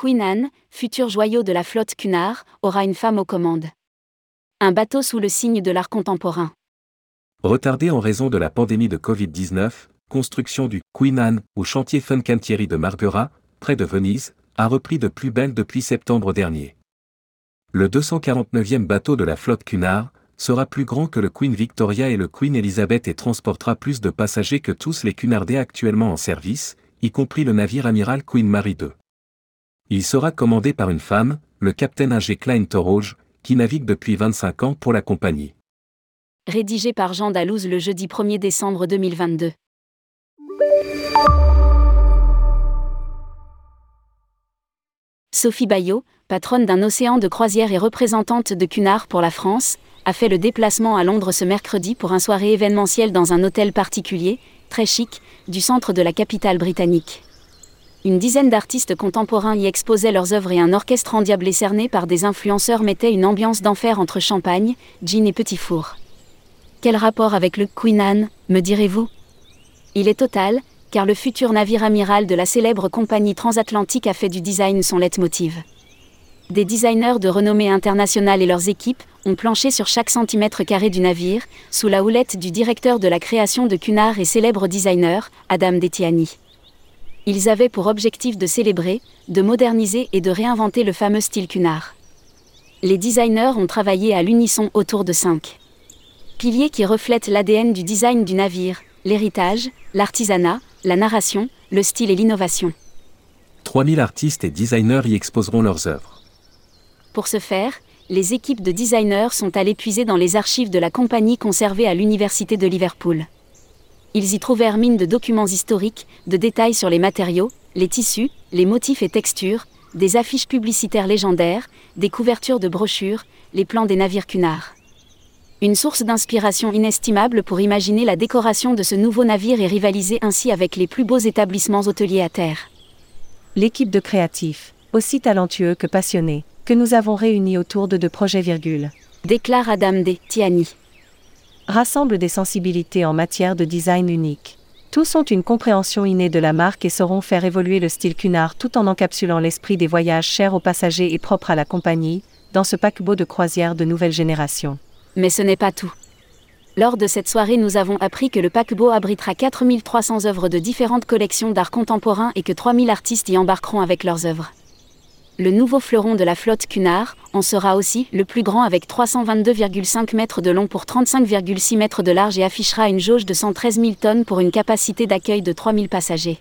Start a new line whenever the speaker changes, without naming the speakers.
Queen Anne, futur joyau de la flotte Cunard, aura une femme aux commandes. Un bateau sous le signe de l'art contemporain.
Retardé en raison de la pandémie de Covid-19, construction du Queen Anne au chantier Fincantieri de Marghera, près de Venise, a repris de plus belle depuis septembre dernier. Le 249e bateau de la flotte Cunard sera plus grand que le Queen Victoria et le Queen Elizabeth et transportera plus de passagers que tous les Cunardais actuellement en service, y compris le navire amiral Queen Mary II. Il sera commandé par une femme, le capitaine Ag Klein Torroge, qui navigue depuis 25 ans pour la compagnie.
Rédigé par Jean Dalouse le jeudi 1er décembre 2022. Sophie Bayot, patronne d'un océan de croisière et représentante de Cunard pour la France, a fait le déplacement à Londres ce mercredi pour un soirée événementielle dans un hôtel particulier, très chic, du centre de la capitale britannique. Une dizaine d'artistes contemporains y exposaient leurs œuvres et un orchestre endiablé cerné par des influenceurs mettait une ambiance d'enfer entre champagne, gin et petit four. Quel rapport avec le Queen Anne, me direz-vous? Il est total, car le futur navire amiral de la célèbre compagnie transatlantique a fait du design son leitmotiv. Des designers de renommée internationale et leurs équipes ont planché sur chaque centimètre carré du navire, sous la houlette du directeur de la création de Cunard et célèbre designer, Adam Detiani. Ils avaient pour objectif de célébrer, de moderniser et de réinventer le fameux style Cunard. Les designers ont travaillé à l'unisson autour de cinq piliers qui reflètent l'ADN du design du navire, l'héritage, l'artisanat, la narration, le style et l'innovation.
3000 artistes et designers y exposeront leurs œuvres.
Pour ce faire, les équipes de designers sont allées puiser dans les archives de la compagnie conservées à l'Université de Liverpool. Ils y trouvèrent mine de documents historiques, de détails sur les matériaux, les tissus, les motifs et textures, des affiches publicitaires légendaires, des couvertures de brochures, les plans des navires Cunard une source d'inspiration inestimable pour imaginer la décoration de ce nouveau navire et rivaliser ainsi avec les plus beaux établissements hôteliers à terre.
L'équipe de créatifs, aussi talentueux que passionnés, que nous avons réunis autour de deux projets virgule,
déclare Adam D. Tiani.
Rassemble des sensibilités en matière de design unique. Tous ont une compréhension innée de la marque et sauront faire évoluer le style Cunard tout en encapsulant l'esprit des voyages chers aux passagers et propres à la compagnie, dans ce paquebot de croisière de nouvelle génération.
Mais ce n'est pas tout. Lors de cette soirée, nous avons appris que le paquebot abritera 4300 œuvres de différentes collections d'art contemporain et que 3000 artistes y embarqueront avec leurs œuvres. Le nouveau fleuron de la flotte Cunard en sera aussi le plus grand avec 322,5 mètres de long pour 35,6 mètres de large et affichera une jauge de 113 000 tonnes pour une capacité d'accueil de 3000 passagers.